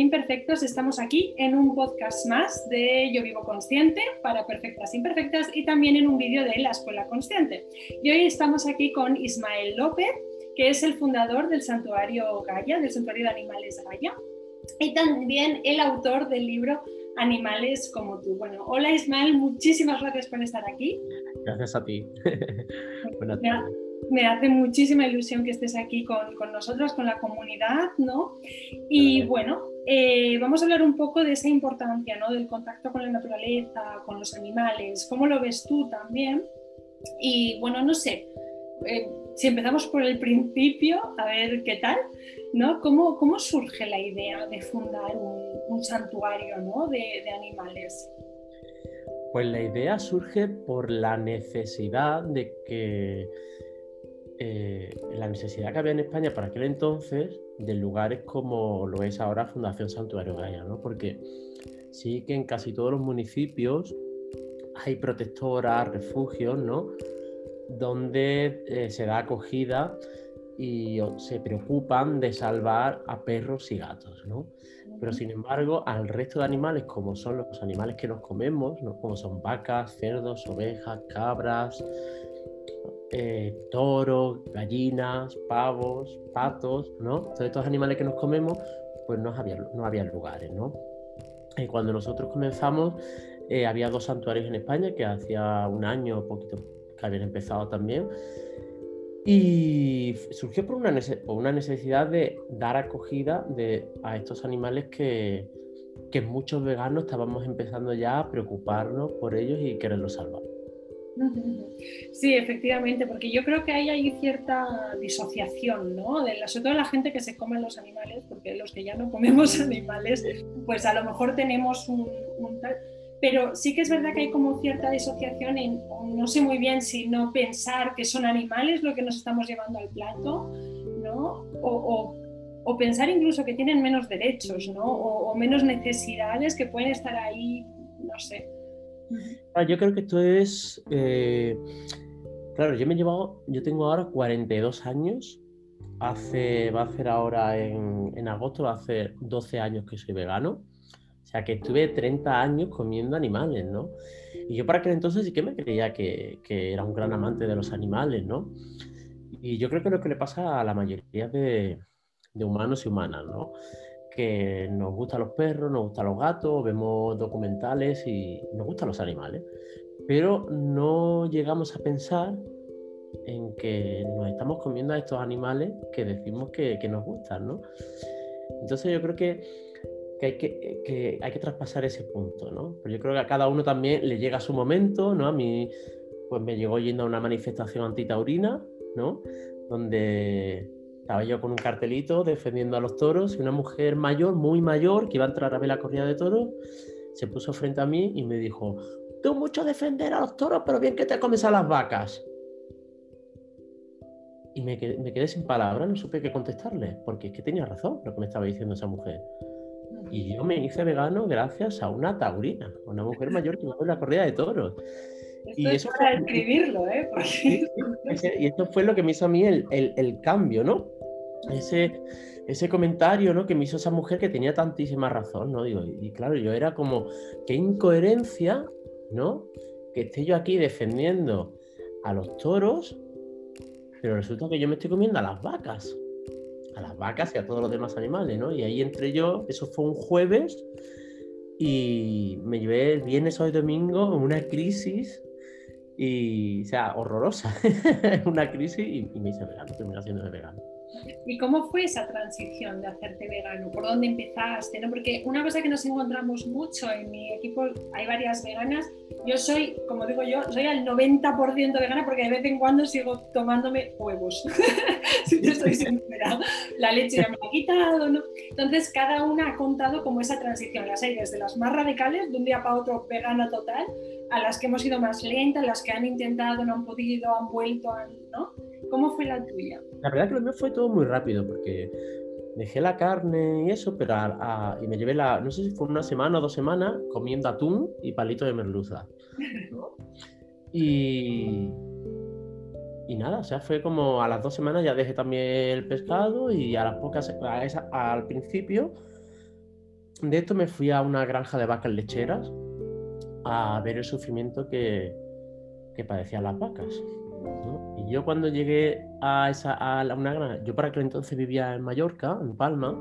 imperfectos, estamos aquí en un podcast más de Yo Vivo Consciente para perfectas e imperfectas y también en un vídeo de la Escuela Consciente. Y hoy estamos aquí con Ismael López, que es el fundador del Santuario Gaia, del Santuario de Animales Gaia, y también el autor del libro Animales como tú. Bueno, hola Ismael, muchísimas gracias por estar aquí. Gracias a ti. Buenas tardes me hace muchísima ilusión que estés aquí con, con nosotros, con la comunidad, ¿no? Y bueno, eh, vamos a hablar un poco de esa importancia, ¿no? Del contacto con la naturaleza, con los animales, ¿cómo lo ves tú también? Y bueno, no sé, eh, si empezamos por el principio, a ver qué tal, ¿no? ¿Cómo, cómo surge la idea de fundar un, santuario, ¿no? de animales? Pues la idea surge por la necesidad de que eh, la necesidad que había en España para aquel entonces de lugares como lo es ahora Fundación Santuario Gaia, ¿no? Porque sí que en casi todos los municipios hay protectoras, refugios, ¿no? Donde eh, se da acogida y se preocupan de salvar a perros y gatos, ¿no? Pero sin embargo, al resto de animales, como son los animales que nos comemos, ¿no? como son vacas, cerdos, ovejas, cabras, eh, toros, gallinas, pavos, patos, ¿no? Todos estos animales que nos comemos, pues no había, no había lugares, ¿no? Y cuando nosotros comenzamos, eh, había dos santuarios en España que hacía un año o poquito que habían empezado también. Y surgió por una, una necesidad de dar acogida de, a estos animales que, que muchos veganos estábamos empezando ya a preocuparnos por ellos y quererlos salvar. Sí, efectivamente, porque yo creo que ahí hay cierta disociación, ¿no? De la, sobre todo la gente que se come los animales, porque los que ya no comemos animales, pues a lo mejor tenemos un, tal... Pero sí que es verdad que hay como cierta disociación en, no sé muy bien si no pensar que son animales lo que nos estamos llevando al plato, ¿no? O, o, pensar incluso que tienen menos derechos, ¿no? O, o menos necesidades que pueden estar ahí, no sé. Ah, yo creo que esto es. Eh, claro, yo me he llevado. Yo tengo ahora 42 años. Hace, va a hacer ahora en, en agosto, va a hacer 12 años que soy vegano. O sea que estuve 30 años comiendo animales, ¿no? Y yo para aquel entonces sí que me creía que, que, era un gran amante de los animales, ¿no? Y yo creo que es lo que le pasa a la mayoría de, de humanos y humanas, ¿no? Que nos gustan los perros, nos gustan los gatos, vemos documentales y nos gustan los animales, pero no llegamos a pensar en que nos estamos comiendo a estos animales que decimos que, nos gustan, ¿no? Entonces yo creo que, hay que, hay que traspasar ese punto, ¿no? Pero yo creo que a cada uno también le llega su momento, ¿no? A mí pues me llegó yendo a una manifestación antitaurina, ¿no? Donde estaba yo con un cartelito defendiendo a los toros y una mujer mayor, muy mayor, que iba a entrar a ver la corrida de toros, se puso frente a mí y me dijo, tú mucho defender a los toros, pero bien que te comes a las vacas. Y me quedé, sin palabras, no supe qué contestarle, porque es que tenía razón lo que me estaba diciendo esa mujer. Y yo me hice vegano gracias a una taurina, una mujer mayor que iba a ver la corrida de toros. y eso para escribirlo, ¿eh? y esto fue lo que me hizo a mí el, el, el cambio, ¿no? Ese, ese comentario ¿no? que me hizo esa mujer que tenía tantísima razón, ¿no? Digo, y, claro, yo era como, qué incoherencia, ¿no? Que esté yo aquí defendiendo a los toros, pero resulta que yo me estoy comiendo a las vacas, a las vacas y a todos los demás animales, ¿no? Y ahí entré yo, eso fue un jueves, y me llevé el viernes o domingo una crisis y, o sea, horrorosa, una crisis y, y me hice vegano, terminé haciéndome vegano. ¿Y cómo fue esa transición de hacerte vegano? ¿Por dónde empezaste? ¿no? Porque una cosa que nos encontramos mucho en mi equipo, hay varias veganas. Yo soy, como digo yo, soy al 90% vegana porque de vez en cuando sigo tomándome huevos. si te soy sincera. La leche ya me la ha quitado, ¿no? Entonces, cada una ha contado como esa transición. Las hay desde las más radicales, de un día para otro vegana total, a las que hemos ido más lentas, las que han intentado, no han podido, han vuelto, ¿no? ¿Cómo fue la tuya? La verdad que lo mío fue todo muy rápido porque dejé la carne y eso, pero y me llevé la, no sé si fue una semana o dos semanas comiendo atún y palito de merluza. Y, y nada, o sea, fue como a las dos semanas ya dejé también el pescado y a las pocas, al principio, de esto me fui a una granja de vacas lecheras a ver el sufrimiento que, que padecían las vacas. Y yo cuando llegué a, esa, a una granja, yo para aquel entonces vivía en Mallorca, en Palma,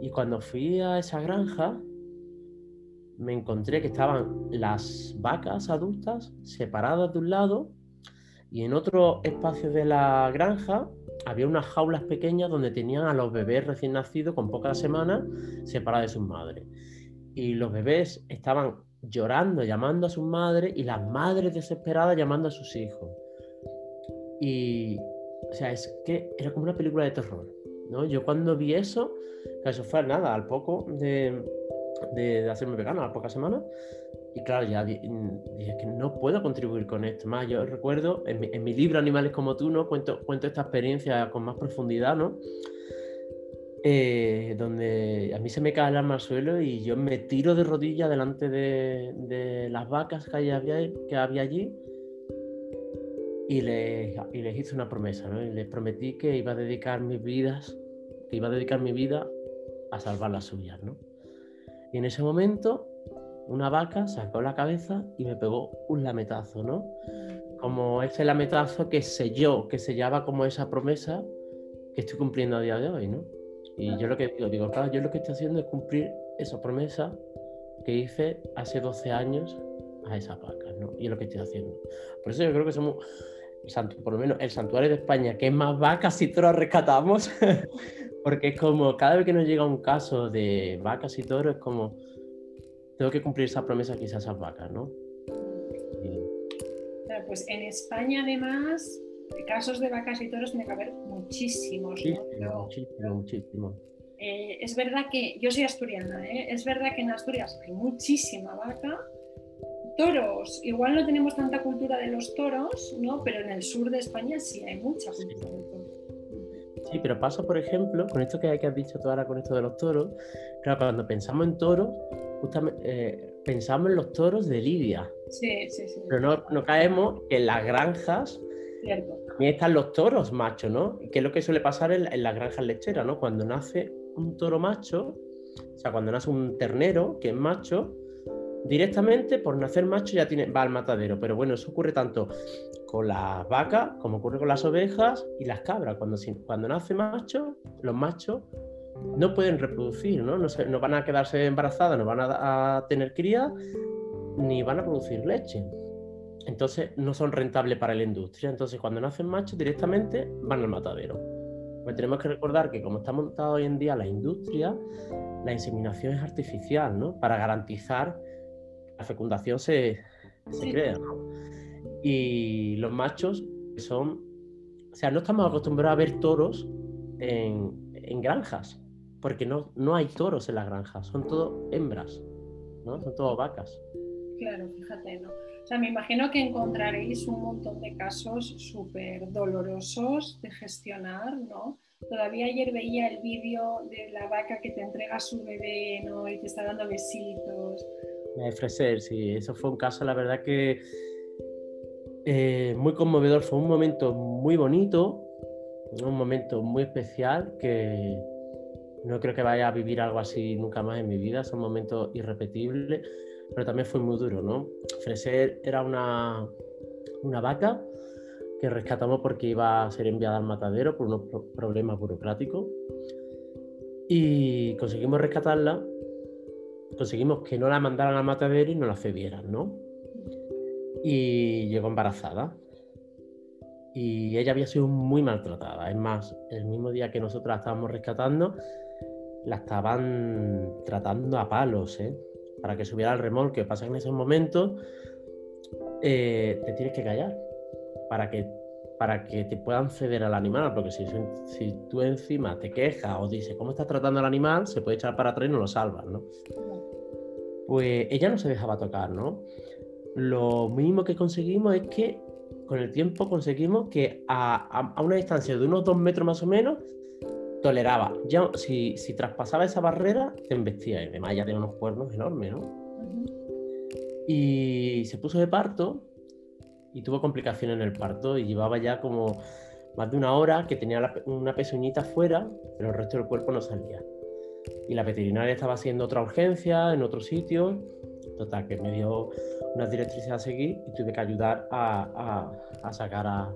y cuando fui a esa granja me encontré que estaban las vacas adultas separadas de un lado y en otro espacio de la granja había unas jaulas pequeñas donde tenían a los bebés recién nacidos con pocas semanas separados de sus madres. Y los bebés estaban llorando, llamando a sus madres y las madres desesperadas llamando a sus hijos. Y, o sea, es que era como una película de terror, ¿no? Yo cuando vi eso, eso fue nada, al poco de, de, hacerme vegano, a las pocas semanas, y claro, ya dije que no puedo contribuir con esto. Más, yo recuerdo en mi, libro Animales como tú, ¿no? Cuento, cuento esta experiencia con más profundidad, ¿no? Eh, donde a mí se me cae el alma al suelo y yo me tiro de rodillas delante de, las vacas que había, que había allí y les, y les hice una promesa, ¿no? Y les prometí que iba a dedicar mis vidas, que iba a dedicar mi vida a salvar las suyas, ¿no? Y en ese momento una vaca sacó la cabeza y me pegó un lametazo, ¿no? Como ese lametazo que selló, que sellaba como esa promesa que estoy cumpliendo a día de hoy, ¿no? Y yo lo que digo, digo, claro, yo lo que estoy haciendo es cumplir esa promesa que hice hace 12 años a esa vaca, ¿no? Y es lo que estoy haciendo. Por eso yo creo que somos, por lo menos el santuario de España, que es más vacas y toros rescatamos, porque es como, cada vez que nos llega un caso de vacas y toros, es como tengo que cumplir esa promesa que esas vacas, ¿no? pues en España además, casos de vacas y toros tiene que haber muchísimos. ¿no? Muchísimo, muchísimo. Eh, es verdad que, yo soy asturiana, ¿eh? es verdad que en Asturias hay muchísima vaca. Toros, igual no tenemos tanta cultura de los toros, ¿no? Pero en el sur de España sí hay mucha cultura de toros. Sí, pero pasa, por ejemplo, con esto que, que has dicho tú ahora, con esto de los toros, claro, cuando pensamos en toros, justamente eh, pensamos en los toros de Lidia. Sí, sí, sí. Pero no, caemos que en las granjas también están los toros machos, ¿no? Que es lo que suele pasar en, las granjas lecheras, ¿no? Cuando nace un toro macho, o sea, cuando nace un ternero que es macho, directamente por nacer macho ya tiene, va al matadero. Pero bueno, eso ocurre tanto con las vacas como ocurre con las ovejas y las cabras. Cuando, cuando nace macho, los machos no pueden reproducir, ¿no? No, van a quedarse embarazadas, no van a, tener cría, ni van a producir leche. Entonces no son rentables para la industria. Entonces cuando nacen machos directamente van al matadero. Pues tenemos que recordar que como está montada hoy en día la industria, la inseminación es artificial, ¿no? Para garantizar que la fecundación se, se crea, Y los machos son... O sea, no estamos acostumbrados a ver toros en, en granjas porque no, no hay toros en la granja, son todo hembras, ¿no? Son todo vacas. Claro, fíjate, ¿no? O sea, me imagino que encontraréis un montón de casos súper dolorosos de gestionar, ¿no? Todavía ayer veía el vídeo de la vaca que te entrega a su bebé, ¿no? Y te está dando besitos. De Freser, sí, eso fue un caso, la verdad que eh, muy conmovedor, fue un momento muy bonito, un momento muy especial que, no creo que vaya a vivir algo así nunca más en mi vida, son momentos irrepetibles, pero también fue muy duro, ¿no? Freser era una, una vaca que rescatamos porque iba a ser enviada al matadero por unos problemas burocráticos y conseguimos rescatarla, conseguimos que no la mandaran al matadero y no la cedieran, ¿no? Y llegó embarazada y ella había sido muy maltratada. Es más, el mismo día que nosotros la estábamos rescatando, la estaban tratando a palos, ¿eh? Para que subiera al remolque. Pasa en esos momentos eh, te tienes que callar para que, para que te puedan ceder al animal, porque si, si tú encima te quejas o dices cómo estás tratando al animal, se puede echar para atrás y no lo salvas, ¿no? Pues ella no se dejaba tocar, ¿no? Lo mínimo que conseguimos es que con el tiempo conseguimos que a, a una distancia de unos dos metros más o menos toleraba. Ya si, si traspasaba esa barrera, te embestía. Además, ya tenía unos cuernos enormes, ¿no? Y se puso de parto y tuvo complicaciones en el parto y llevaba ya como más de una hora que tenía una pezuñita fuera, pero el resto del cuerpo no salía. y la veterinaria estaba haciendo otra urgencia en otro sitio. Total, que me dio unas directrices a seguir y tuve que ayudar a, sacar a,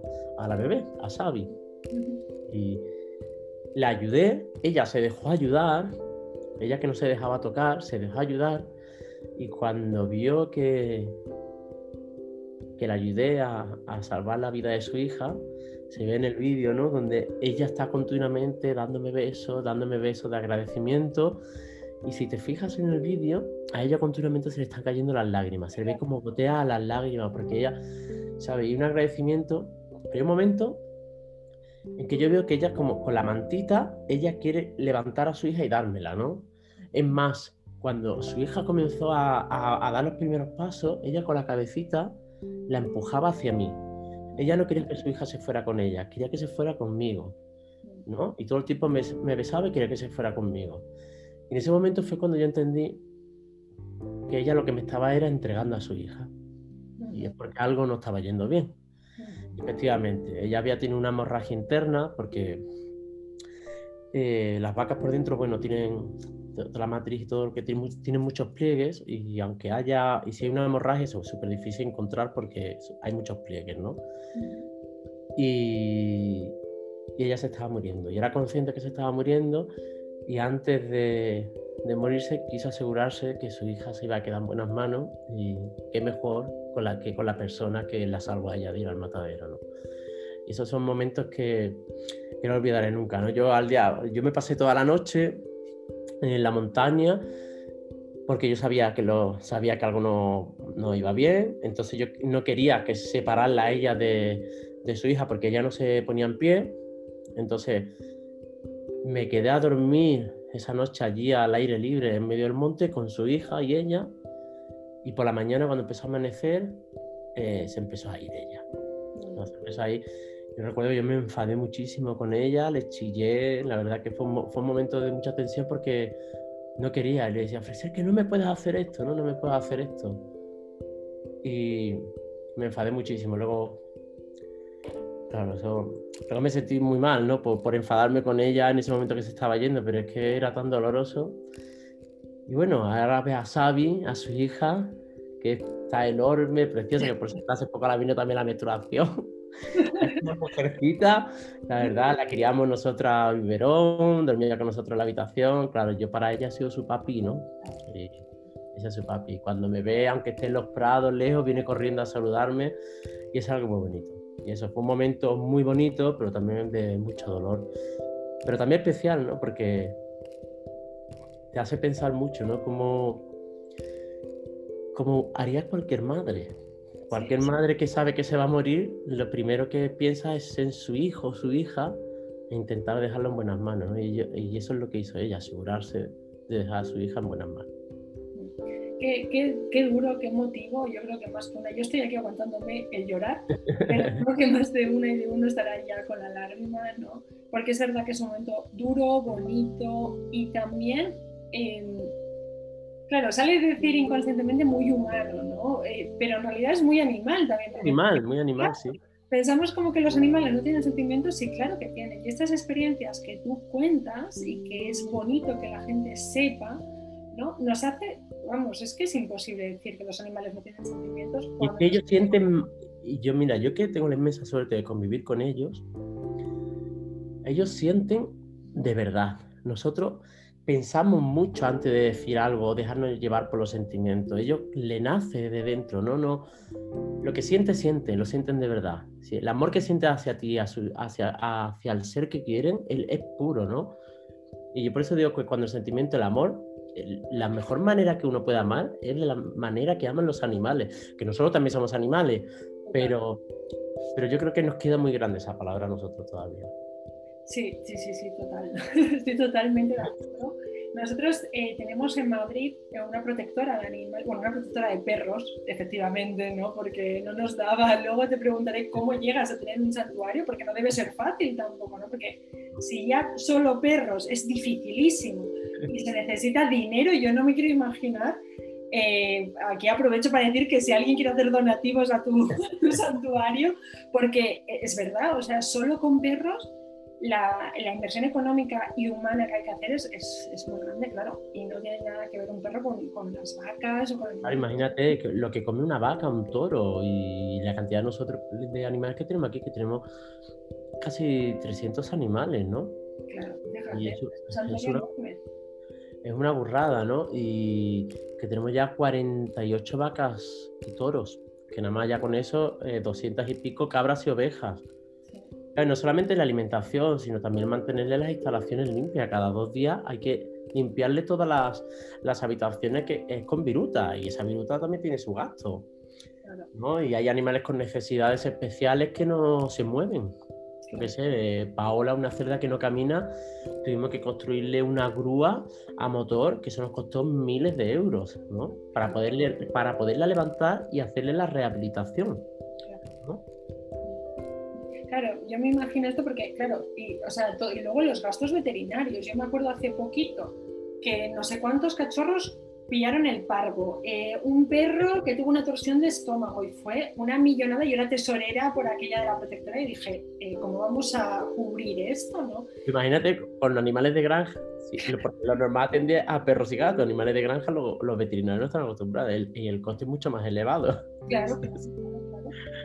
la bebé, a Sabi. Y la ayudé, ella se dejó ayudar, ella que no se dejaba tocar, se dejó ayudar y cuando vio que, que la ayudé a, salvar la vida de su hija, se ve en el vídeo, ¿no? Donde ella está continuamente dándome besos, dándome besos de agradecimiento. Y si te fijas en el vídeo, a ella continuamente se le están cayendo las lágrimas. Se le ve como gotea las lágrimas, porque ella, ¿sabe? Y un agradecimiento. Pero hay un momento en que yo veo que ella, como con la mantita, ella quiere levantar a su hija y dármela, ¿no? Es más, cuando su hija comenzó a, dar los primeros pasos, ella con la cabecita la empujaba hacia mí. Ella no quería que su hija se fuera con ella, quería que se fuera conmigo. ¿no? Y todo el tiempo me, besaba y quería que se fuera conmigo. Y en ese momento fue cuando yo entendí que ella lo que me estaba era entregando a su hija. Y es porque algo no estaba yendo bien. Efectivamente, ella había tenido una hemorragia interna porque eh, las vacas por dentro, bueno, tienen la matriz y todo lo que tiene, tiene, muchos pliegues y aunque haya, y si hay una hemorragia, es súper difícil encontrar porque hay muchos pliegues, ¿no? Y, y, ella se estaba muriendo y era consciente que se estaba muriendo y antes de, de, morirse quiso asegurarse que su hija se iba a quedar en buenas manos y qué mejor con la, que con la persona que la salvó a ella ir al matadero, ¿no? Y esos son momentos que, que no olvidaré nunca, ¿no? Yo al día, yo me pasé toda la noche en la montaña porque yo sabía que, lo, sabía que algo no, no iba bien, entonces yo no quería que separarla a ella de, de su hija porque ella no se ponía en pie, entonces me quedé a dormir esa noche allí al aire libre en medio del monte con su hija y ella, y por la mañana cuando empezó a amanecer eh, se empezó a ir ella. Entonces empezó a ir yo recuerdo, yo me enfadé muchísimo con ella, le chillé, la verdad que fue un, fue un momento de mucha tensión porque no quería, le decía, ofrecer que no me puedes hacer esto, no, no me puedes hacer esto. Y me enfadé muchísimo, luego, claro, eso, luego me sentí muy mal, ¿no? Por, por enfadarme con ella en ese momento que se estaba yendo, pero es que era tan doloroso. Y bueno, ahora ve a Sabi, a su hija, que está enorme, preciosa, que por si hace poco la vino también la menstruación. una mujercita, la verdad, la criamos nosotras a biberón, dormía con nosotros en la habitación. Claro, yo para ella he sido su papi, ¿no? Y ese es su papi. Cuando me ve, aunque esté en los prados lejos, viene corriendo a saludarme y es algo muy bonito. Y eso fue un momento muy bonito, pero también de mucho dolor. Pero también especial, ¿no? Porque te hace pensar mucho, ¿no? Como, como haría cualquier madre. Cualquier madre que sabe que se va a morir, lo primero que piensa es en su hijo o su hija e intentar dejarlo en buenas manos. Y, eso es lo que hizo ella, asegurarse de dejar a su hija en buenas manos. Qué, duro, qué motivo. Yo creo que más que una. Yo estoy aquí aguantándome el llorar, pero creo que más de una y de uno estará ya con la lágrima, ¿no? Porque es verdad que es un momento duro, bonito y también. Claro, sale decir inconscientemente muy humano, ¿no? Eh, pero en realidad es muy animal también. Animal, muy animal, sí. Pensamos como que los animales no tienen sentimientos, sí, claro que tienen. Y estas experiencias que tú cuentas y que es bonito que la gente sepa, ¿no? Nos hace, vamos, es que es imposible decir que los animales no tienen sentimientos. Y que ellos sienten, y yo mira, yo que tengo la inmensa suerte de convivir con ellos, ellos sienten de verdad. Nosotros pensamos mucho antes de decir algo, dejarnos llevar por los sentimientos. Ellos le nace de dentro, ¿no? no Lo que siente, siente, lo sienten de verdad. el amor que siente hacia ti, hacia, hacia el ser que quieren, él es puro, ¿no? Y yo por eso digo que cuando el sentimiento, el amor, la mejor manera que uno puede amar es de la manera que aman los animales, que nosotros también somos animales, pero, pero yo creo que nos queda muy grande esa palabra a nosotros todavía. Sí, sí, sí, sí, total. Estoy totalmente de acuerdo. Nosotros eh, tenemos en Madrid una protectora de animales, bueno, una protectora de perros, efectivamente, ¿no? Porque no nos daba. Luego te preguntaré cómo llegas a tener un santuario, porque no debe ser fácil tampoco, ¿no? Porque si ya solo perros es dificilísimo y se necesita dinero, yo no me quiero imaginar. Eh, aquí aprovecho para decir que si alguien quiere hacer donativos a tu santuario, porque es verdad, o sea, solo con perros la, inversión económica y humana que hay que hacer es, es, muy grande, claro, y no tiene nada que ver un perro con, con las vacas o con... imagínate lo que come una vaca, un toro y la cantidad de nosotros de animales que tenemos aquí, que tenemos casi 300 animales, ¿no? Claro, déjate. eso, es, una, es una burrada, ¿no? Y que tenemos ya 48 vacas y toros, que nada más ya con eso 200 eh, y pico cabras y ovejas no solamente la alimentación, sino también mantenerle las instalaciones limpias. Cada dos días hay que limpiarle todas las, habitaciones que es con viruta y esa viruta también tiene su gasto. Y hay animales con necesidades especiales que no se mueven. Yo qué sé, Paola, una cerda que no camina, tuvimos que construirle una grúa a motor que eso nos costó miles de euros, ¿no? Para, poderle, para poderla levantar y hacerle la rehabilitación. Claro, yo me imagino esto porque, claro, y, o sea, y luego los gastos veterinarios. Yo me acuerdo hace poquito que no sé cuántos cachorros pillaron el parvo, eh, un perro que tuvo una torsión de estómago y fue una millonada. Yo era tesorera por aquella de la protectora y dije, eh, ¿cómo vamos a cubrir esto? ¿no? Imagínate con los animales de granja, lo, normal atende a perros y gatos, animales de granja, los veterinarios no están acostumbrados y el coste es mucho más elevado. Claro.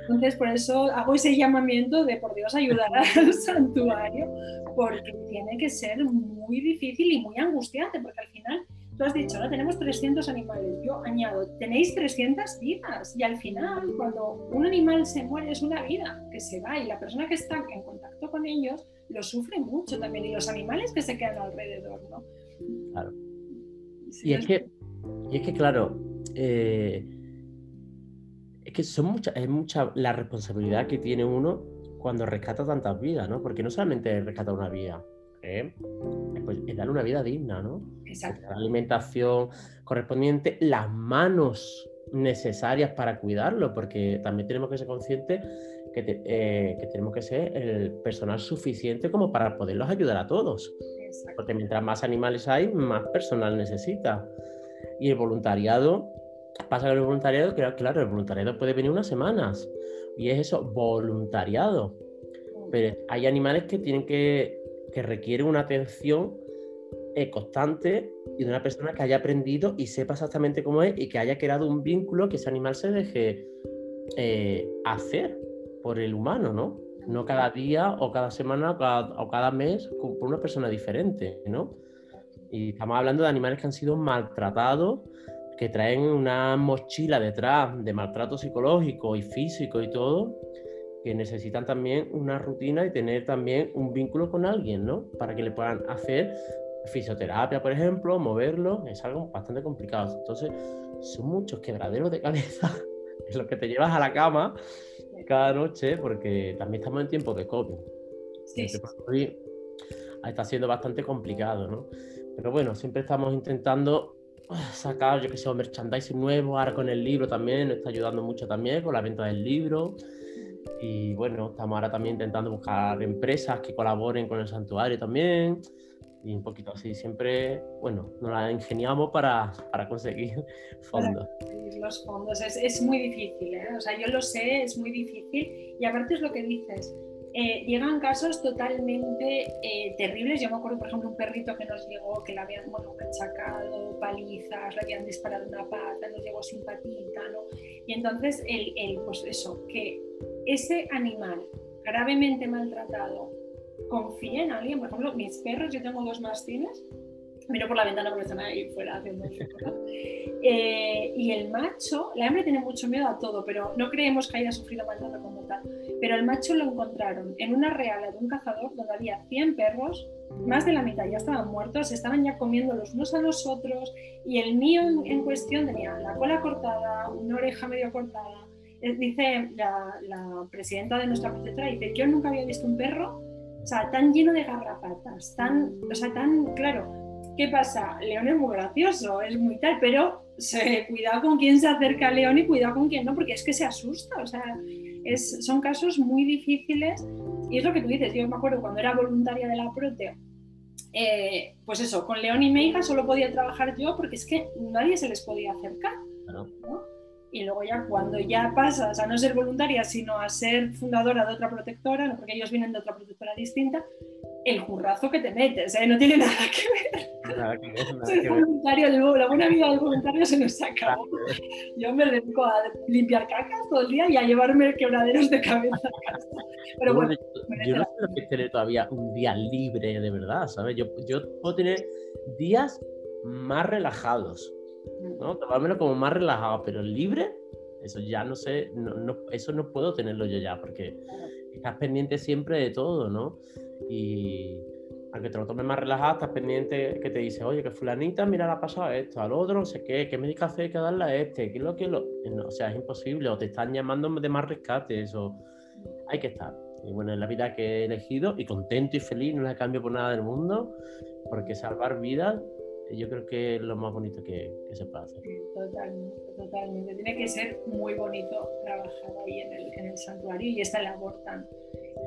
Entonces, por eso hago ese llamamiento de, por Dios, ayudar al santuario, porque tiene que ser muy difícil y muy angustiante, porque al final, tú has dicho, ahora tenemos 300 animales, yo añado, tenéis 300 vidas, y al final, cuando un animal se muere, es una vida que se va, y la persona que está en contacto con ellos lo sufre mucho también, y los animales que se quedan alrededor, ¿no? Claro. y, es que, y es que, claro, eh, es que son mucha, es mucha la responsabilidad que tiene uno cuando rescata tantas vidas, ¿no? Porque no solamente rescata una vida, ¿eh? pues, es darle una vida digna, ¿no? Exacto. La alimentación correspondiente, las manos necesarias para cuidarlo, porque también tenemos que ser conscientes que, eh, que tenemos que ser el personal suficiente como para poderlos ayudar a todos. Porque mientras más animales hay, más personal necesita. Y el voluntariado Pasa con el voluntariado, claro, el voluntariado puede venir unas semanas. Y es eso, voluntariado. Pero hay animales que tienen que, que requieren una atención eh, constante y de una persona que haya aprendido y sepa exactamente cómo es y que haya creado un vínculo que ese animal se deje eh, hacer por el humano, ¿no? No cada día o cada semana o cada mes por una persona diferente, ¿no? Y estamos hablando de animales que han sido maltratados que traen una mochila detrás de maltrato psicológico y físico y todo, que necesitan también una rutina y tener también un vínculo con alguien, ¿no? Para que le puedan hacer fisioterapia, por ejemplo, moverlo, es algo bastante complicado. Entonces, son muchos quebraderos de cabeza es lo que te llevas a la cama cada noche, porque también estamos en tiempo de COVID. Sí, Está siendo bastante complicado, ¿no? Pero bueno, siempre estamos intentando sacar, yo que sé, merchandising nuevo, ahora con el libro también, nos está ayudando mucho también con la venta del libro. Y bueno, estamos ahora también intentando buscar empresas que colaboren con el santuario también. Y un poquito así, siempre, bueno, nos la ingeniamos para, para conseguir fondos. los fondos es, es muy difícil, ¿eh? o sea, yo lo sé, es muy difícil. Y aparte es lo que dices, eh, llegan casos totalmente eh, terribles. Yo me acuerdo, por ejemplo, un perrito que nos llegó, que le habían bueno, machacado, palizas, le habían disparado una pata, nos llegó sin patita, ¿no? Y entonces, el, el, pues eso, que ese animal gravemente maltratado confíe en alguien, por ejemplo, mis perros, yo tengo dos mastines, miro por la ventana porque están ahí fuera haciendo eh, y el macho, la hembra tiene mucho miedo a todo, pero no creemos que haya sufrido maltrato como tal. Pero el macho lo encontraron en una reala de un cazador donde había 100 perros, más de la mitad ya estaban muertos, estaban ya comiendo los unos a los otros, y el mío en, cuestión tenía la cola cortada, una oreja medio cortada. Eh, dice la, presidenta de nuestra protectora, dice, yo nunca había visto un perro o sea, tan lleno de garrapatas, tan, o sea, tan, claro, ¿Qué pasa? León es muy gracioso, es muy tal, pero se, cuidado con quién se acerca a León y cuidado con quién no, porque es que se asusta. O sea, es, son casos muy difíciles. Y es lo que tú dices, yo me acuerdo cuando era voluntaria de la Proteo, eh, pues eso, con León y mi hija solo podía trabajar yo porque es que nadie se les podía acercar. Y luego ya cuando ya pasas a no ser voluntaria, sino a ser fundadora de otra protectora, porque ellos vienen de otra protectora distinta, el currazo que te metes, ¿eh? no tiene nada que ver. Nada que ver, nada que ver. la buena vida del voluntario se nos acabó. Yo me dedico a limpiar cacas todo el día y a llevarme quebraderos de cabeza a casa. Pero bueno, yo, no sé lo que es tener todavía un día libre de verdad, ¿sabes? Yo, yo puedo tener días más relajados, ¿no? Tomármelo como más relajado, pero libre, eso ya no sé, no, eso no puedo tenerlo yo ya, porque estás pendiente siempre de todo, ¿no? Y aunque te lo tomes más relajado, estás pendiente que te dice, oye, que fulanita, mira, la ha pasado esto, al otro, no sé qué, qué medicación hay que darle a este, qué es lo que lo... o sea, es imposible, o te están llamando de más rescates, o hay que estar. Y bueno, es la vida que he elegido y contento y feliz, no la cambio por nada del mundo, porque salvar vidas yo creo que es lo más bonito que, se puede hacer. totalmente, totalmente. Tiene que ser muy bonito trabajar ahí en el, en el santuario y esta labor tan,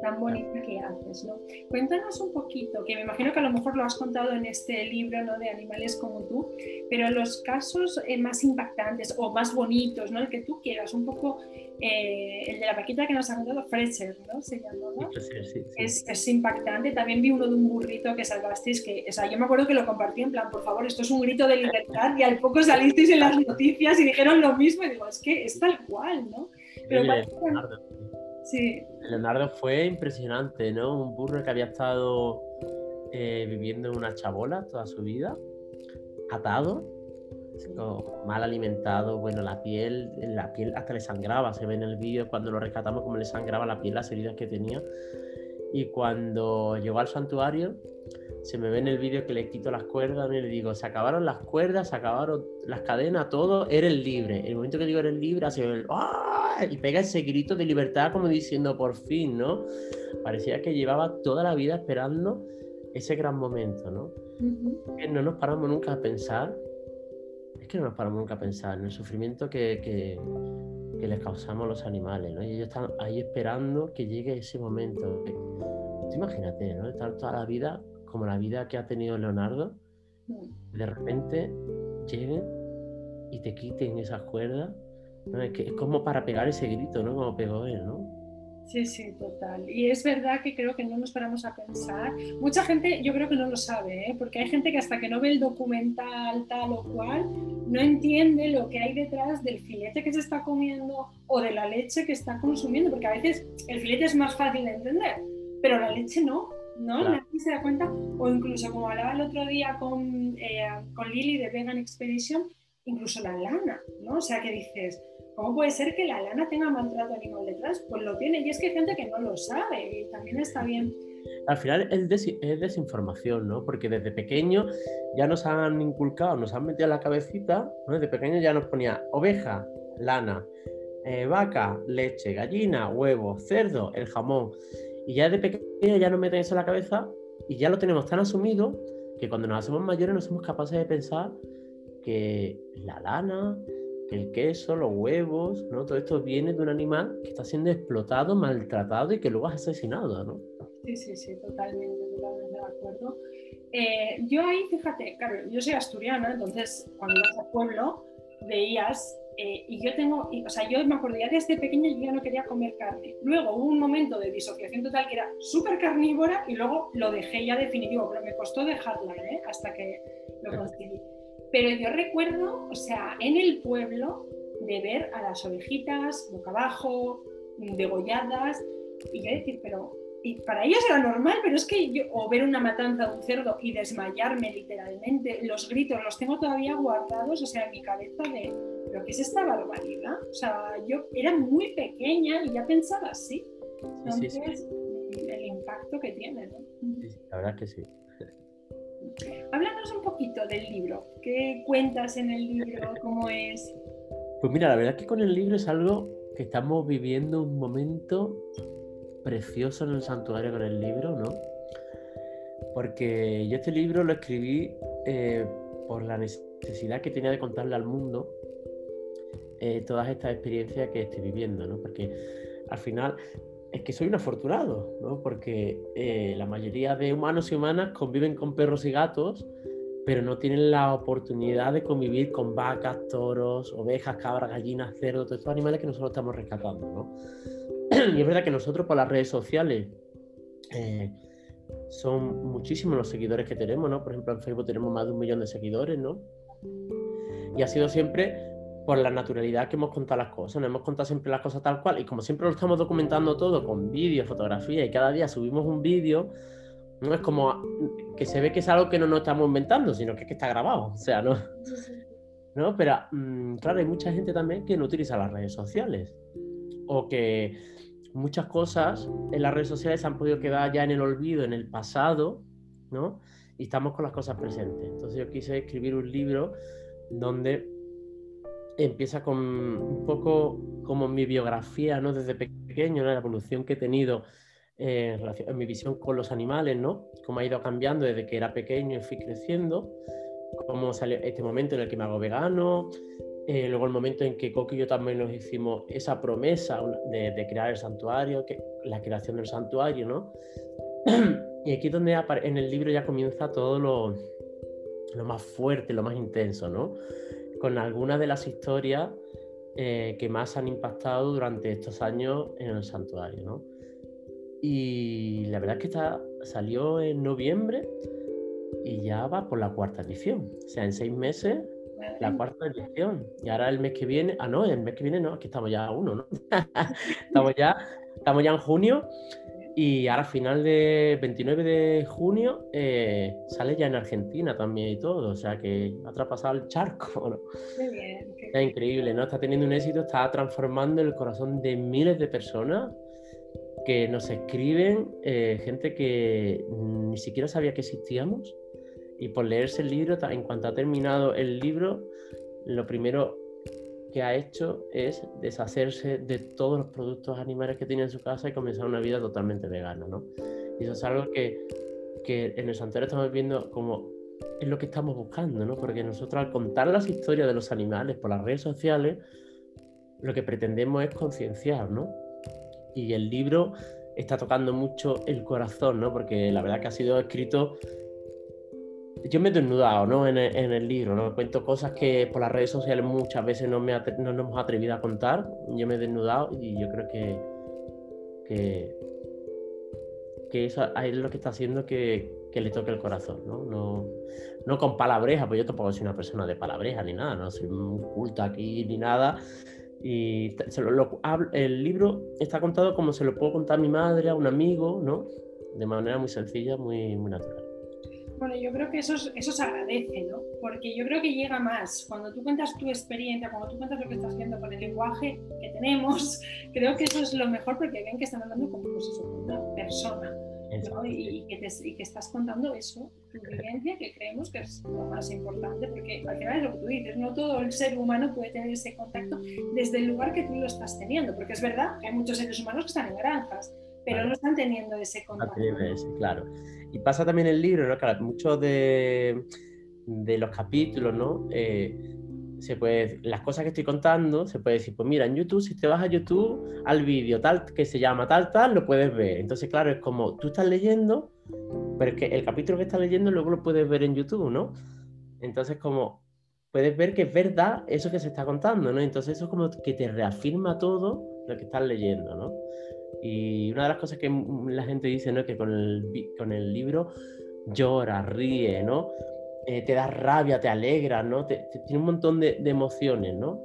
tan bonita que haces, ¿no? Cuéntanos un poquito, que me imagino que a lo mejor lo has contado en este libro, ¿no? De animales como tú, pero los casos eh, más impactantes o más bonitos, ¿no? El que tú quieras, un poco eh, el de la paquita que nos ha contado Fletcher, ¿no? Se llama, ¿no? Sí, sí, es, es, impactante. También vi uno de un burrito que salvasteis, que, o sea, yo me acuerdo que lo compartí en plan, por favor, esto es un grito de libertad y al poco salisteis en las noticias y dijeron lo mismo y digo, es que es tal cual, ¿no? Pero, Sí. Leonardo fue impresionante, ¿no? Un burro que había estado eh, viviendo en una chabola toda su vida, atado, mal alimentado, bueno, la piel, la piel hasta le sangraba, se ve en el vídeo cuando lo rescatamos como le sangraba la piel, las heridas que tenía. Y cuando llegó al santuario, se me ve en el vídeo que le quito las cuerdas y le digo, se acabaron las cuerdas, se acabaron las cadenas, todo, eres libre. El momento que digo eres libre, hace el ¡ah! y pega ese grito de libertad como diciendo por fin, ¿no? Parecía que llevaba toda la vida esperando ese gran momento, ¿no? no nos paramos nunca a pensar, es que no nos paramos nunca a pensar en el sufrimiento que, que, que les causamos a los animales, ¿no? Y ellos están ahí esperando que llegue ese momento. Imagínate, ¿no? Estar toda la vida como la vida que ha tenido Leonardo, mm. de repente lleguen y te quiten esas cuerdas. Es, que es como para pegar ese grito, ¿no? Como pegó él, ¿no? Sí, sí, total. Y es verdad que creo que no nos paramos a pensar. Mucha gente yo creo que no lo sabe, ¿eh? porque hay gente que hasta que no ve el documental tal o cual, no entiende lo que hay detrás del filete que se está comiendo o de la leche que está consumiendo, porque a veces el filete es más fácil de entender, pero la leche no. ¿No? Nadie se da cuenta, o incluso como hablaba el otro día con, eh, con Lili de Vegan Expedition, incluso la lana, ¿no? O sea, que dices, ¿cómo puede ser que la lana tenga maltrato animal detrás? Pues lo tiene, y es que hay gente que no lo sabe, y también está bien. Al final es, desinformación, ¿no? Porque desde pequeño ya nos han inculcado, nos han metido en la cabecita, ¿no? Desde pequeño ya nos ponía oveja, lana, eh, vaca, leche, gallina, huevo, cerdo, el jamón. Y ya de pequeño ya nos meten eso en la cabeza y ya lo tenemos tan asumido que cuando nos hacemos mayores no somos capaces de pensar que la lana, el queso, los huevos, ¿no? Todo esto viene de un animal que está siendo explotado, maltratado y que luego es asesinado, ¿no? Sí, sí, sí, totalmente, totalmente de acuerdo. Eh, yo ahí, fíjate, claro, yo soy asturiana, entonces cuando ibas al pueblo veías eh, y yo tengo, o sea, yo me acuerdo ya desde pequeña yo ya no quería comer carne. Luego hubo un momento de disociación total que era súper carnívora y luego lo dejé ya definitivo, pero me costó dejarla, ¿eh? Hasta que lo conseguí. Pero yo recuerdo, o sea, en el pueblo, de ver a las ovejitas boca abajo, degolladas, y yo decir, pero y para ellos era normal, pero es que yo, o ver una matanza de un cerdo y desmayarme literalmente, los gritos los tengo todavía guardados, o sea, en mi cabeza de, ¿pero qué es esta barbaridad? O sea, yo era muy pequeña y ya pensaba así. Entonces, el impacto que tiene, ¿no? la verdad que sí. Háblanos un poquito del libro. ¿Qué cuentas en el libro? ¿Cómo es? Pues mira, la verdad que con el libro es algo que estamos viviendo un momento precioso en el santuario con el libro, ¿no? Porque yo este libro lo escribí eh, por la necesidad que tenía de contarle al mundo eh, todas estas experiencias que estoy viviendo, ¿no? Porque al final es que soy un afortunado, ¿no? Porque eh, la mayoría de humanos y humanas conviven con perros y gatos, pero no tienen la oportunidad de convivir con vacas, toros, ovejas, cabras, gallinas, cerdos, todos estos animales que nosotros estamos rescatando, ¿no? y es verdad que nosotros por las redes sociales eh, son muchísimos los seguidores que tenemos, ¿no? Por ejemplo, en Facebook tenemos más de un millón de seguidores, ¿no? Y ha sido siempre por la naturalidad que hemos contado las cosas, nos hemos contado siempre las cosas tal cual y como siempre lo estamos documentando todo con vídeo, fotografía y cada día subimos un vídeo, no es como que se ve que es algo que no nos estamos inventando, sino que, es que está grabado, o sea, ¿no? ¿No? Pero mm, claro, hay mucha gente también que no utiliza las redes sociales o que muchas cosas en las redes sociales se han podido quedar ya en el olvido, en el pasado, ¿no? Y estamos con las cosas presentes. Entonces yo quise escribir un libro donde empieza con un poco como mi biografía, ¿no? Desde pequeño, la evolución que he tenido eh, en, mi visión con los animales, ¿no? Cómo ha ido cambiando desde que era pequeño y fui creciendo, cómo salió este momento en el que me hago vegano, eh, luego el momento en que Coco y yo también nos hicimos esa promesa de, crear el santuario, que, la creación del santuario, ¿no? y aquí es donde en el libro ya comienza todo lo, lo más fuerte, lo más intenso, ¿no? Con algunas de las historias eh, que más han impactado durante estos años en el santuario, ¿no? Y la verdad es que está, salió en noviembre y ya va por la cuarta edición. O sea, en seis meses la cuarta edición. Y ahora el mes que viene, ah, no, el mes que viene no, aquí estamos ya a uno, ¿no? estamos, ya, estamos ya en junio y ahora final de 29 de junio eh, sale ya en Argentina también y todo, o sea que ha traspasado el charco. ¿no? bien. Está increíble, ¿no? Está teniendo un éxito, está transformando el corazón de miles de personas que nos escriben, eh, gente que ni siquiera sabía que existíamos y por leerse el libro, en cuanto ha terminado el libro, lo primero que ha hecho es deshacerse de todos los productos animales que tiene en su casa y comenzar una vida totalmente vegana, ¿no? Y eso es algo que, que en el santuario estamos viendo como es lo que estamos buscando, ¿no? Porque nosotros al contar las historias de los animales por las redes sociales, lo que pretendemos es concienciar, ¿no? Y el libro está tocando mucho el corazón, ¿no? Porque la verdad que ha sido escrito yo me he desnudado ¿no? en, el, libro, ¿no? cuento cosas que por las redes sociales muchas veces no, me no nos hemos atrevido a contar. Yo me he desnudado y yo creo que, que, eso es lo que está haciendo que, que le toque el corazón. ¿no? No, no con palabreja, pues yo tampoco soy una persona de palabreja ni nada, no soy muy culta aquí ni nada. Y el libro está contado como se lo puedo contar a mi madre, a un amigo, ¿no? De manera muy sencilla, muy, muy natural. Bueno, yo creo que eso, eso se agradece, ¿no? Porque yo creo que llega más. Cuando tú cuentas tu experiencia, cuando tú cuentas lo que estás haciendo con el lenguaje que tenemos, creo que eso es lo mejor porque ven que están hablando como pues una persona. ¿no? Y, que y, que estás contando eso, tu vivencia, que creemos que es lo más importante, porque al final es lo que tú dices, no todo el ser humano puede tener ese contacto desde el lugar que tú lo estás teniendo, porque es verdad que hay muchos seres humanos que están en granjas, pero no están teniendo ese contacto. claro. Y pasa también el libro, ¿no? Claro, muchos de, de los capítulos, ¿no? Eh, se puede, las cosas que estoy contando, se puede decir, pues mira, en YouTube, si te vas a YouTube, al vídeo tal que se llama tal, tal, lo puedes ver. Entonces, claro, es como tú estás leyendo, pero es que el capítulo que estás leyendo luego lo puedes ver en YouTube, ¿no? Entonces, como puedes ver que es verdad eso que se está contando, ¿no? Entonces, eso es como que te reafirma todo lo que estás leyendo, ¿no? Y una de las cosas que la gente dice, ¿no? Que con el, con el libro llora, ríe, ¿no? Eh, te da rabia, te alegra, ¿no? tiene un montón de, de emociones, ¿no?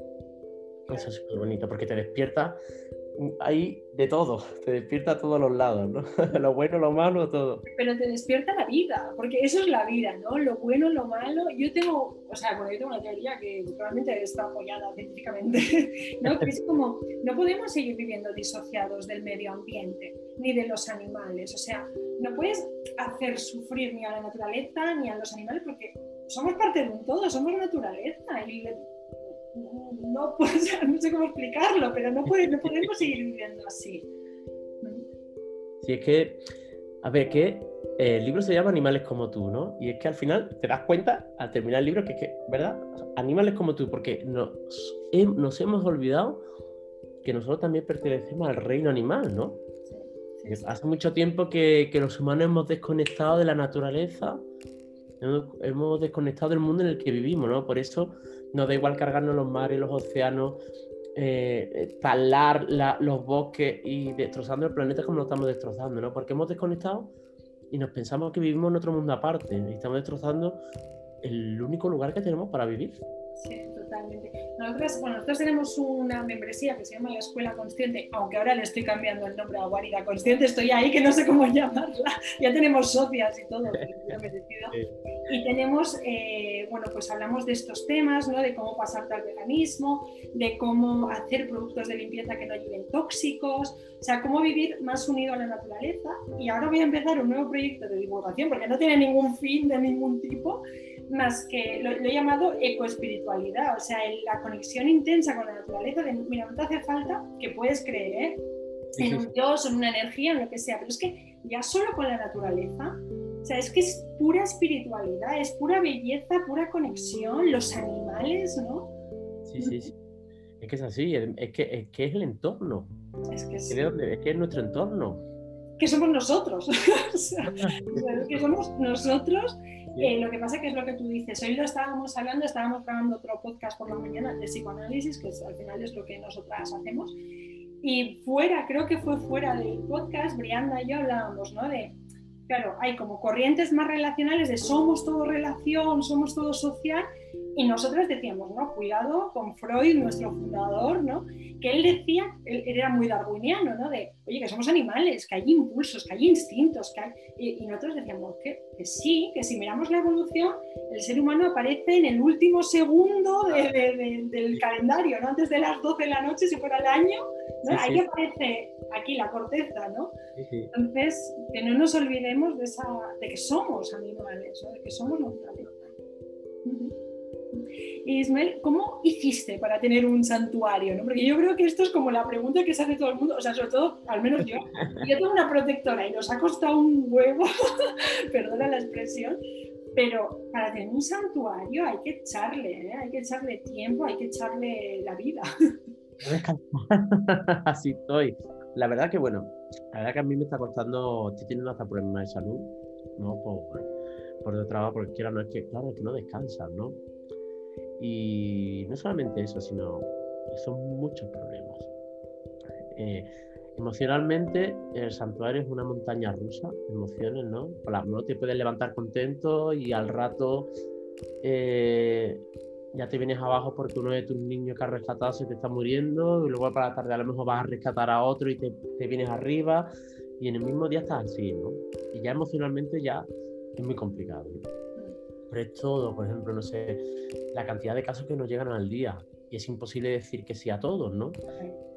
Eso es súper bonito, porque te despierta hay de todo, te despierta a todos los lados, ¿no? lo bueno, lo malo, todo. Pero te despierta la vida, porque eso es la vida, ¿no? Lo bueno, lo malo. Yo tengo, o sea, bueno, yo tengo una teoría que realmente está apoyada científicamente, ¿no? Que es como, no podemos seguir viviendo disociados del medio ambiente ni de los animales. O sea, no puedes hacer sufrir ni a la naturaleza ni a los animales porque somos parte de un todo, somos naturaleza y no, pues, no sé cómo explicarlo, pero no, podemos seguir viviendo así. Sí, es que, a ver, que eh, el libro se llama Animales como tú, ¿no? Y es que al final te das cuenta, al terminar el libro, que es que, ¿verdad? Animales como tú, porque nos, nos hemos olvidado que nosotros también pertenecemos al reino animal, ¿no? Hace mucho tiempo que, que, los humanos hemos desconectado de la naturaleza, hemos, desconectado del mundo en el que vivimos, ¿no? Por eso nos da igual cargarnos los mares, los océanos, eh, talar los bosques y destrozando el planeta como lo estamos destrozando, ¿no? Porque hemos desconectado y nos pensamos que vivimos en otro mundo aparte y estamos destrozando el único lugar que tenemos para vivir. Totalmente. Nosotros, bueno, nosotros tenemos una membresía que se llama la Escuela Consciente, aunque ahora le estoy cambiando el nombre a Guarida Consciente, estoy ahí que no sé cómo llamarla. Ya tenemos socias y todo, Y tenemos, eh, bueno, pues hablamos de estos temas, ¿no? De cómo pasarte al veganismo, de cómo hacer productos de limpieza que no lleven tóxicos, o sea, cómo vivir más unido a la naturaleza. Y ahora voy a empezar un nuevo proyecto de divulgación, porque no tiene ningún fin de ningún tipo, más que lo, he llamado ecoespiritualidad, o sea, la conexión intensa con la naturaleza, de, mira, no te hace falta que puedes creer ¿eh? en un dios, en una energía, en lo que sea, pero es que ya solo con la naturaleza, o sea, es que es pura espiritualidad, es pura belleza, pura conexión, los animales, ¿no? Sí, sí, sí. Es que es así, es que es, que es el entorno. Es que, es que es nuestro entorno. Que somos nosotros. o sea, que somos nosotros eh, lo que pasa que es lo que tú dices, hoy lo estábamos hablando, estábamos grabando otro podcast por la mañana de psicoanálisis, que al final es lo que nosotras hacemos, y fuera, creo que fue fuera del podcast, Brianda y yo hablábamos, ¿no? De, claro, hay como corrientes más relacionales de somos todo relación, somos todo social, y nosotros decíamos, no, cuidado con Freud, nuestro fundador, ¿no? Que él decía, él, era muy darwiniano, ¿no? De, oye, que somos animales, que hay impulsos, que hay instintos, que hay... Y, nosotros decíamos que, sí, que si miramos la evolución, el ser humano aparece en el último segundo del calendario, ¿no? Antes de las 12 de la noche, si fuera el año, ¿no? Ahí aparece aquí la corteza, ¿no? Entonces, que no nos olvidemos de, esa, de que somos animales, ¿no? De que somos Ismael, ¿cómo hiciste para tener un santuario? ¿no? Porque yo creo que esto es como la pregunta que se hace todo el mundo, o sea, sobre todo, al menos yo. Yo tengo una protectora y nos ha costado un huevo, perdona la expresión, pero para tener un santuario hay que echarle, ¿eh? hay que echarle tiempo, hay que echarle la vida. Así estoy. La verdad que, bueno, la verdad que a mí me está costando, estoy teniendo hasta problemas de salud, ¿no? Por, por el trabajo, porque no es que, claro, es que no descansas, ¿no? Y no solamente eso, sino son muchos problemas. Eh, emocionalmente, el santuario es una montaña rusa emociones, ¿no? no te puedes levantar contento y al rato eh, ya te vienes abajo porque uno de tus niños que has rescatado se te está muriendo y luego para la tarde a lo mejor vas a rescatar a otro y te, te vienes arriba y en el mismo día estás así, ¿no? Y ya emocionalmente ya es muy complicado. ¿no? Pero es todo, por ejemplo, no sé, la cantidad de casos que nos llegan al día. Y es imposible decir que sí a todos, ¿no?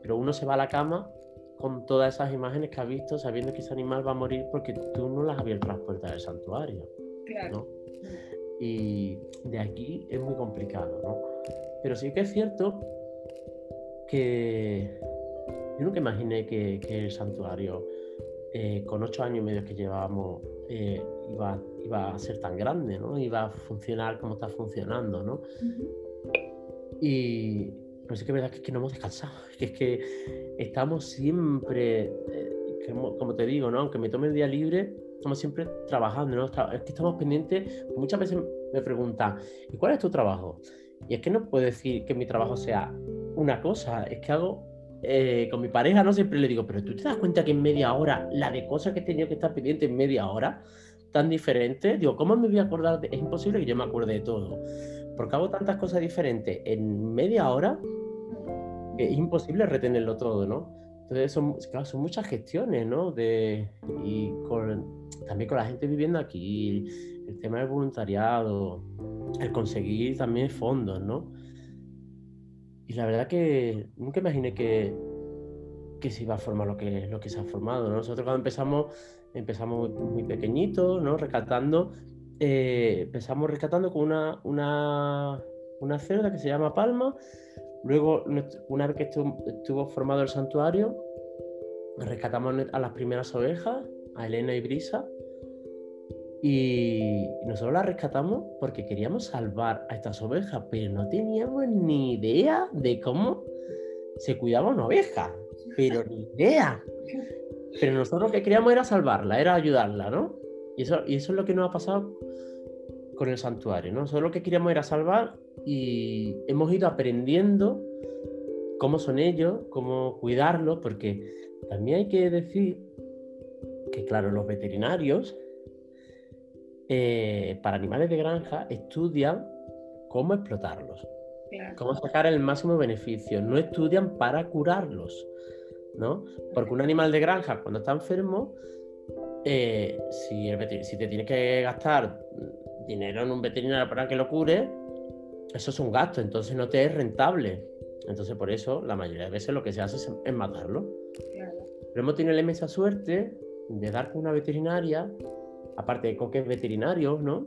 Pero uno se va a la cama con todas esas imágenes que ha visto, sabiendo que ese animal va a morir porque tú no las has abierto las puertas del santuario. Claro. Y de aquí es muy complicado, ¿no? Pero sí que es cierto que yo nunca imaginé que, el santuario, eh, con ocho años y medio que llevábamos, eh, iba, iba, a ser tan grande, ¿no? Iba a funcionar como está funcionando, ¿no? Y pues es que es verdad que, es que no hemos descansado, que es que estamos siempre, eh, como, te digo, ¿no? Aunque me tome el día libre, estamos siempre trabajando, ¿no? Es que estamos pendientes, muchas veces me preguntan, ¿y cuál es tu trabajo? Y es que no puedo decir que mi trabajo sea una cosa, es que hago eh, con mi pareja no siempre le digo, pero tú te das cuenta que en media hora, la de cosas que he tenido que estar pendiente en media hora, tan diferente, digo, ¿cómo me voy a acordar? De... Es imposible que yo me acuerde de todo, porque hago tantas cosas diferentes en media hora que es imposible retenerlo todo, ¿no? Entonces son, son muchas gestiones, ¿no? De, y también con la gente viviendo aquí, el tema del voluntariado, el conseguir también fondos, ¿no? Y la verdad que nunca imaginé que, que se iba a formar lo que, lo que se ha formado. Nosotros cuando empezamos, empezamos muy, pequeñitos, ¿no? Rescatando, eh, empezamos rescatando con una, una, una cerda que se llama Palma. Luego, una vez que estuvo, formado el santuario, rescatamos a las primeras ovejas, a Elena y Brisa. Y nosotros las rescatamos porque queríamos salvar a estas ovejas, pero no teníamos ni idea de cómo se cuidaba una oveja. Pero ni idea. Pero nosotros lo que queríamos era salvarla, era ayudarla, ¿no? Y eso, y eso es lo que nos ha pasado con el santuario, ¿no? Nosotros lo que queríamos era salvar y hemos ido aprendiendo cómo son ellos, cómo cuidarlos, porque también hay que decir que, claro, los veterinarios eh, para animales de granja estudian cómo explotarlos, cómo sacar el máximo beneficio, no estudian para curarlos, ¿no? Porque un animal de granja cuando está enfermo, eh, si, si te tienes que gastar dinero en un veterinario para que lo cure, eso es un gasto, entonces no te es rentable. Entonces por eso la mayoría de veces lo que se hace es, matarlo. Pero hemos tenido la inmensa suerte de dar con una veterinaria, aparte de Coque es veterinario, ¿no?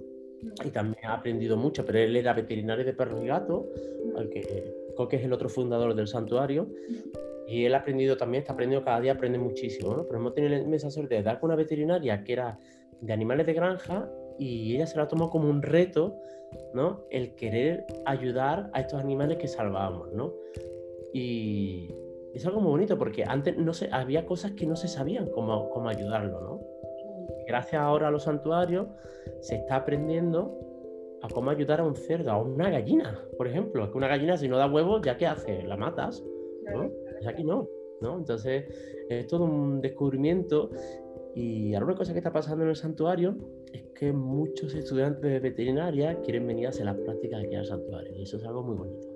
Y también ha aprendido mucho, pero él era veterinario de perros y gatos, aunque Coque es el otro fundador del santuario. Y él ha aprendido también, está aprendiendo cada día, aprende muchísimo, ¿no? Pero hemos tenido la inmensa suerte de dar con una veterinaria que era de animales de granja y ella se la tomó como un reto, ¿no? El querer ayudar a estos animales que salvábamos, ¿no? Y es algo muy bonito porque antes no se, había cosas que no se sabían cómo, cómo ayudarlo, ¿no? Gracias ahora a los santuarios se está aprendiendo a cómo ayudar a un cerdo, a una gallina, por ejemplo. Que una gallina si no da huevos, ¿ya qué hace? La matas, ¿no? Pues aquí no, ¿no? Entonces es todo un descubrimiento y ahora una cosa que está pasando en el santuario es que muchos estudiantes de veterinaria quieren venir a hacer las prácticas aquí al santuario y eso es algo muy bonito,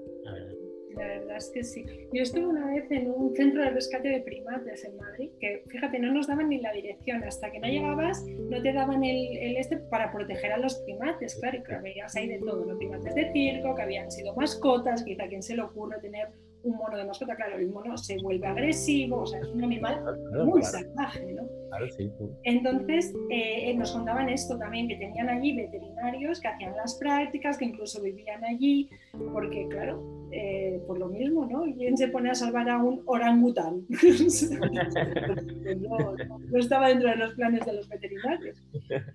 la verdad. Es que sí. Yo estuve una vez en un centro de rescate de primates en Madrid, que fíjate, no nos daban ni la dirección, hasta que no llegabas no te daban el, el este para proteger a los primates, claro, y claro, veías ahí de todo, los primates de circo, que habían sido mascotas, quizá a quien se le ocurre tener un mono de mascota, claro, el mono se vuelve agresivo, o sea, es un animal muy salvaje, ¿no? Claro, sí, Entonces, eh, nos contaban esto también, que tenían allí veterinarios que hacían las prácticas, que incluso vivían allí, porque, claro, eh, por lo mismo, ¿no? ¿Quién se pone a salvar a un orangután? no, no, estaba dentro de los planes de los veterinarios.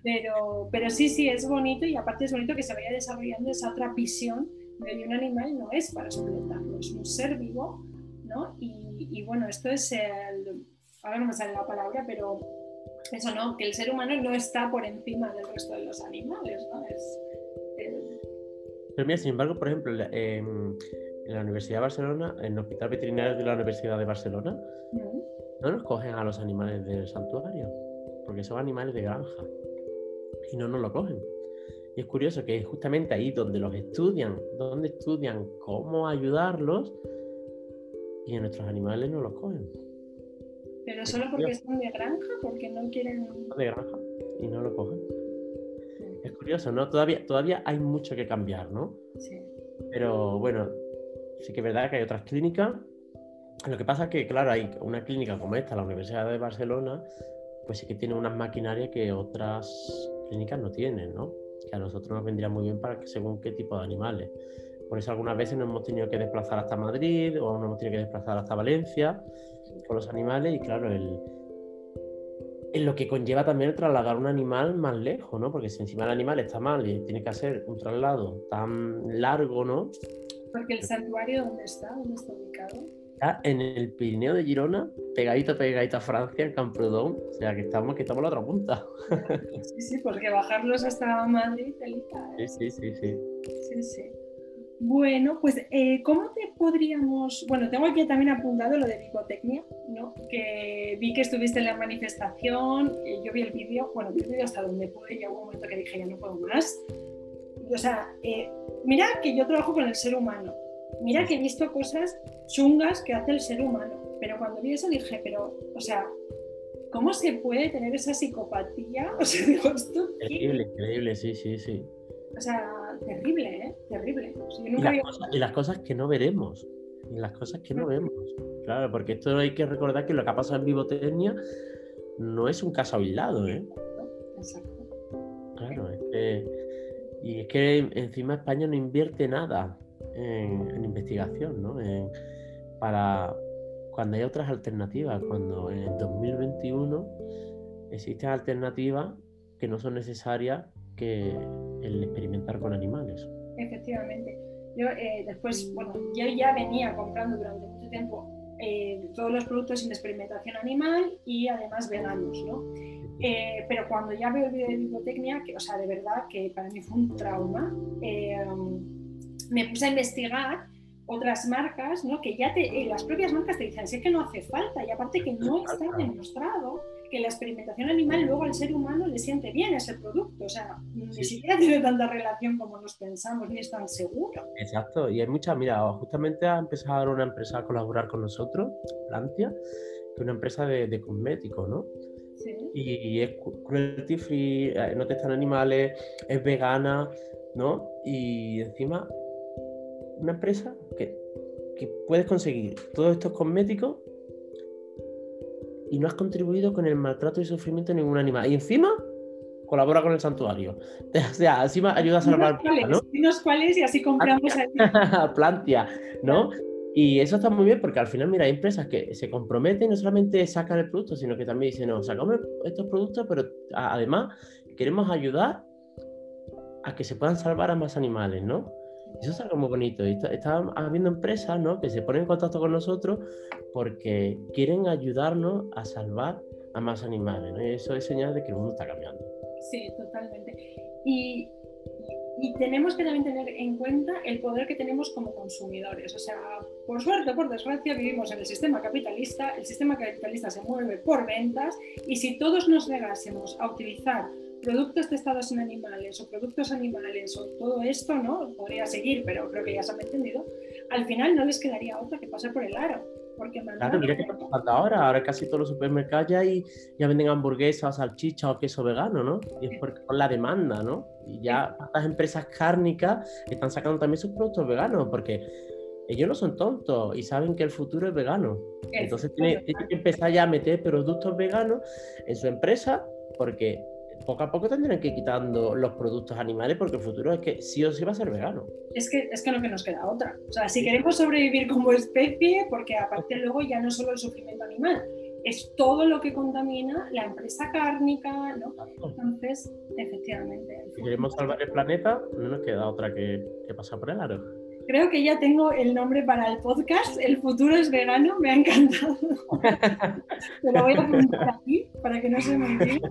Pero, pero sí, sí, es bonito y aparte es bonito que se vaya desarrollando esa otra visión de un animal no es para explotarlo, es un ser vivo, ¿no? Y, bueno, esto es el, ahora no me sale la palabra, pero eso no, que el ser humano no está por encima del resto de los animales, ¿no? Es, Pero mira, sin embargo, por ejemplo, en la Universidad de Barcelona, en el Hospital Veterinario de la Universidad de Barcelona, no nos cogen a los animales del santuario, porque son animales de granja, y no nos lo cogen. Y es curioso que es justamente ahí donde los estudian, donde estudian cómo ayudarlos y en nuestros animales no los cogen. Pero solo porque son de granja, porque no quieren. De granja y no lo cogen. Es curioso, ¿no? Todavía, todavía hay mucho que cambiar, ¿no? Sí. Pero bueno, sí que es verdad que hay otras clínicas. Lo que pasa es que, claro, hay una clínica como esta, la Universidad de Barcelona, pues sí que tiene unas maquinarias que otras clínicas no tienen, ¿no? Que a nosotros nos vendría muy bien para que según qué tipo de animales. Por eso algunas veces nos hemos tenido que desplazar hasta Madrid o nos hemos tenido que desplazar hasta Valencia con los animales y claro, el, lo que conlleva también el trasladar un animal más lejos, ¿no? Porque si encima el animal está mal y tiene que hacer un traslado tan largo, ¿no? Porque el santuario, ¿dónde está? ¿Dónde está ubicado? En el Pirineo de Girona, pegadito, pegadito a Francia, en Camprodón. O sea, que estamos, que estamos a la otra punta. Sí, sí, porque bajarlos hasta Madrid, ¿eh? Sí, sí, sí, sí. Sí, sí. Bueno, pues, eh, ¿cómo te podríamos...? Bueno, tengo aquí también apuntado lo de bicotecnia, ¿no? Que vi que estuviste en la manifestación, yo vi el vídeo, bueno, vi el vídeo hasta donde pude y hubo un momento que dije, ya no puedo más. O sea, eh, mira que yo trabajo con el ser humano, mira que he visto cosas chungas que hace el ser humano, pero cuando vi eso dije, pero, o sea, ¿cómo se puede tener esa psicopatía? O sea, digo, esto... Increíble, increíble, sí, sí, sí. O sea, terrible, ¿eh? Terrible. y, las cosas, y, las cosas, que no veremos. Y las cosas que no vemos. Claro, porque esto hay que recordar que lo que ha pasado en Vivotecnia no es un caso aislado, ¿eh? Exacto. Claro, es que... Y es que encima España no invierte nada en, investigación, ¿no? Para cuando hay otras alternativas, cuando en el 2021 existen alternativas que no son necesarias que el experimentar con animales. Efectivamente. Yo eh, después, bueno, yo ya venía comprando durante mucho tiempo eh, todos los productos sin experimentación animal y además veganos, ¿no? Eh, pero cuando ya veo el video de bibliotecnia, que, o sea, de verdad que para mí fue un trauma, me puse a investigar otras marcas, ¿no? que ya te, eh, las propias marcas te dicen, sí que no hace falta, y aparte que no está demostrado que la experimentación animal luego al ser humano le siente bien ese producto. O sea, ni siquiera tiene tanta relación como nos pensamos, ni es tan seguro. Exacto, y hay muchas, mira, justamente ha empezado una empresa a colaborar con nosotros, Plantia, que es una empresa de, cosméticos, ¿no? Sí. Y, es cruelty free, eh, no testan animales, es vegana, ¿no? Y encima, una empresa que, puedes conseguir todos estos cosméticos y no has contribuido con el maltrato y sufrimiento de ningún animal. Y encima colabora con el santuario. O sea, encima ayuda a salvar. ¿no? Dinos cuáles y así compramos Plantia, ¿no? Y eso está muy bien porque al final, mira, hay empresas que se comprometen y no solamente sacan el producto, sino que también dicen, no, sacamos estos productos, pero además queremos ayudar a que se puedan salvar a más animales, ¿no? Eso es algo muy bonito. Y habiendo empresas ¿no? que se ponen en contacto con nosotros porque quieren ayudarnos a salvar a más animales. Y eso es señal de que el mundo está cambiando. Sí, totalmente. Y, y tenemos que también tener en cuenta el poder que tenemos como consumidores. O sea, por suerte o por desgracia vivimos en el sistema capitalista, el sistema capitalista se mueve por ventas y si todos nos negásemos a utilizar productos testados en animales o productos animales o todo esto, ¿no? Podría seguir, pero creo que ya se ha entendido. Al final no les quedaría otra que pasar por el aro. Porque claro, mira qué está pasando ahora. Ahora casi todos los supermercados ya, ya venden hamburguesas, salchicha o queso vegano, ¿no? Y es por, la demanda, ¿no? Y ya estas empresas cárnicas están sacando también sus productos veganos porque ellos no son tontos y saben que el futuro es vegano. Entonces tienen tiene que empezar ya a meter productos veganos en su empresa porque poco a poco tendrán que ir quitando los productos animales porque el futuro es que sí o sí va a ser vegano. Es que, es que no que nos queda otra. O sea, si queremos sobrevivir como especie, porque aparte luego ya no solo el sufrimiento animal, es todo lo que contamina la empresa cárnica, ¿no? Entonces, efectivamente. Si queremos salvar el planeta, no nos queda otra que, que pasar por el aro. Creo que ya tengo el nombre para el podcast. El futuro es vegano, me ha encantado. Te lo voy a apuntar aquí para que no se me olvide.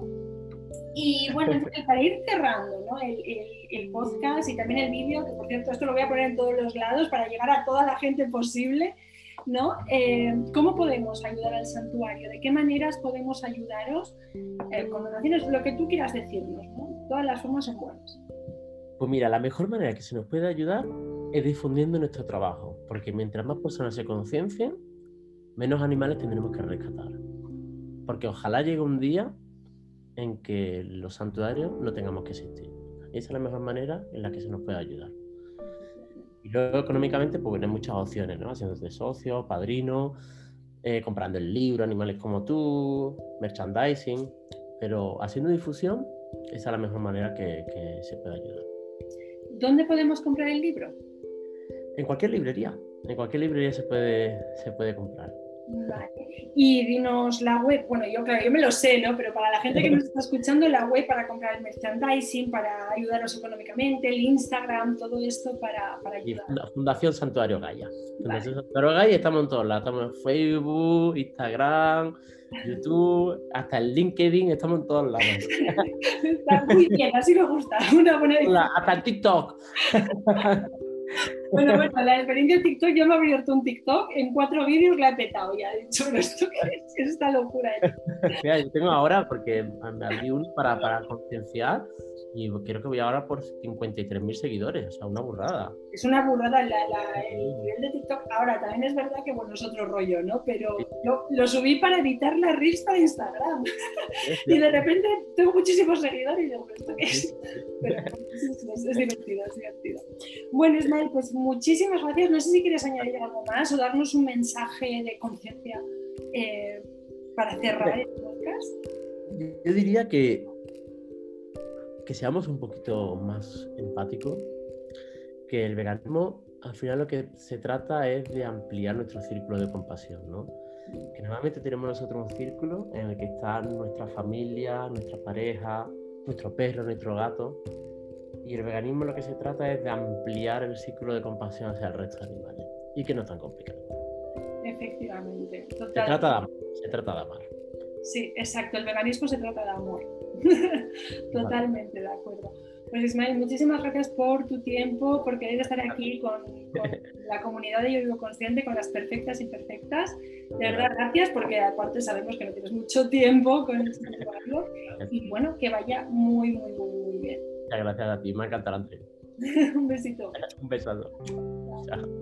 Y bueno, para ir cerrando ¿no? el, el, podcast y también el vídeo, que por cierto esto lo voy a poner en todos los lados para llegar a toda la gente posible, ¿no? Eh, ¿Cómo podemos ayudar al santuario? ¿De qué maneras podemos ayudaros eh, con donaciones? Lo que tú quieras decirnos, ¿no? Todas las formas son buenas. Pues mira, la mejor manera que se nos puede ayudar es difundiendo nuestro trabajo, porque mientras más personas se conciencien, menos animales tendremos que rescatar. Porque ojalá llegue un día en que los santuarios no tengamos que existir. esa es la mejor manera en la que se nos puede ayudar. Y luego económicamente, pues hay muchas opciones, ¿no? de socio, padrino, eh, comprando el libro, animales como tú, merchandising, pero haciendo difusión, esa es la mejor manera que, que se puede ayudar. ¿Dónde podemos comprar el libro? En cualquier librería. En cualquier librería se puede, se puede comprar. Y dinos la web, bueno, yo claro, yo me lo sé, ¿no? Pero para la gente que nos está escuchando, la web para comprar el merchandising, para ayudarnos económicamente, el Instagram, todo esto para, para ayudar. Fundación Santuario Gaia. Fundación Santuario Gaia, estamos en todos lados, estamos en Facebook, Instagram, YouTube, hasta el LinkedIn, estamos en todos lados. Está muy bien, así me gusta, una buena Hasta el TikTok. Bueno, bueno, la experiencia de TikTok, yo me he abierto un TikTok, en cuatro vídeos la he petado ya, he dicho, ¿esto qué es? esta locura? Mira, yo tengo ahora, porque me abrí uno para, para concienciar, y creo que voy ahora por 53.000 seguidores, o sea, una burrada. Es una burrada la, el nivel de TikTok. Ahora, también es verdad que, bueno, es otro rollo, ¿no? Pero lo, subí para evitar la risa de Instagram. y de repente tengo muchísimos seguidores y digo, ¿esto qué es? Pero es, divertido, es divertido. Bueno, Ismael, pues muchísimas gracias. No sé si quieres añadir algo más o darnos un mensaje de conciencia eh, para cerrar el podcast. Yo diría que que seamos un poquito más empáticos, que el veganismo al final lo que se trata es de ampliar nuestro círculo de compasión, ¿no? Que normalmente tenemos nosotros un círculo en el que están nuestra familia, nuestra pareja, nuestro perro, nuestro gato, y el veganismo lo que se trata es de ampliar el círculo de compasión hacia el resto de animales, y que no es tan complicado. Efectivamente. Se trata de amar, se trata de amar. Sí, exacto, el veganismo se trata de amor. Totalmente de acuerdo. Pues Ismael, muchísimas gracias por tu tiempo, por querer estar aquí con, la comunidad de Yo Vivo Consciente, con las perfectas y imperfectas. De verdad, gracias, porque aparte sabemos que no tienes mucho tiempo con este trabajo. Y bueno, que vaya muy, muy, muy, muy bien. Muchas gracias a ti, me encanta la Un besito. Un besazo. Chao.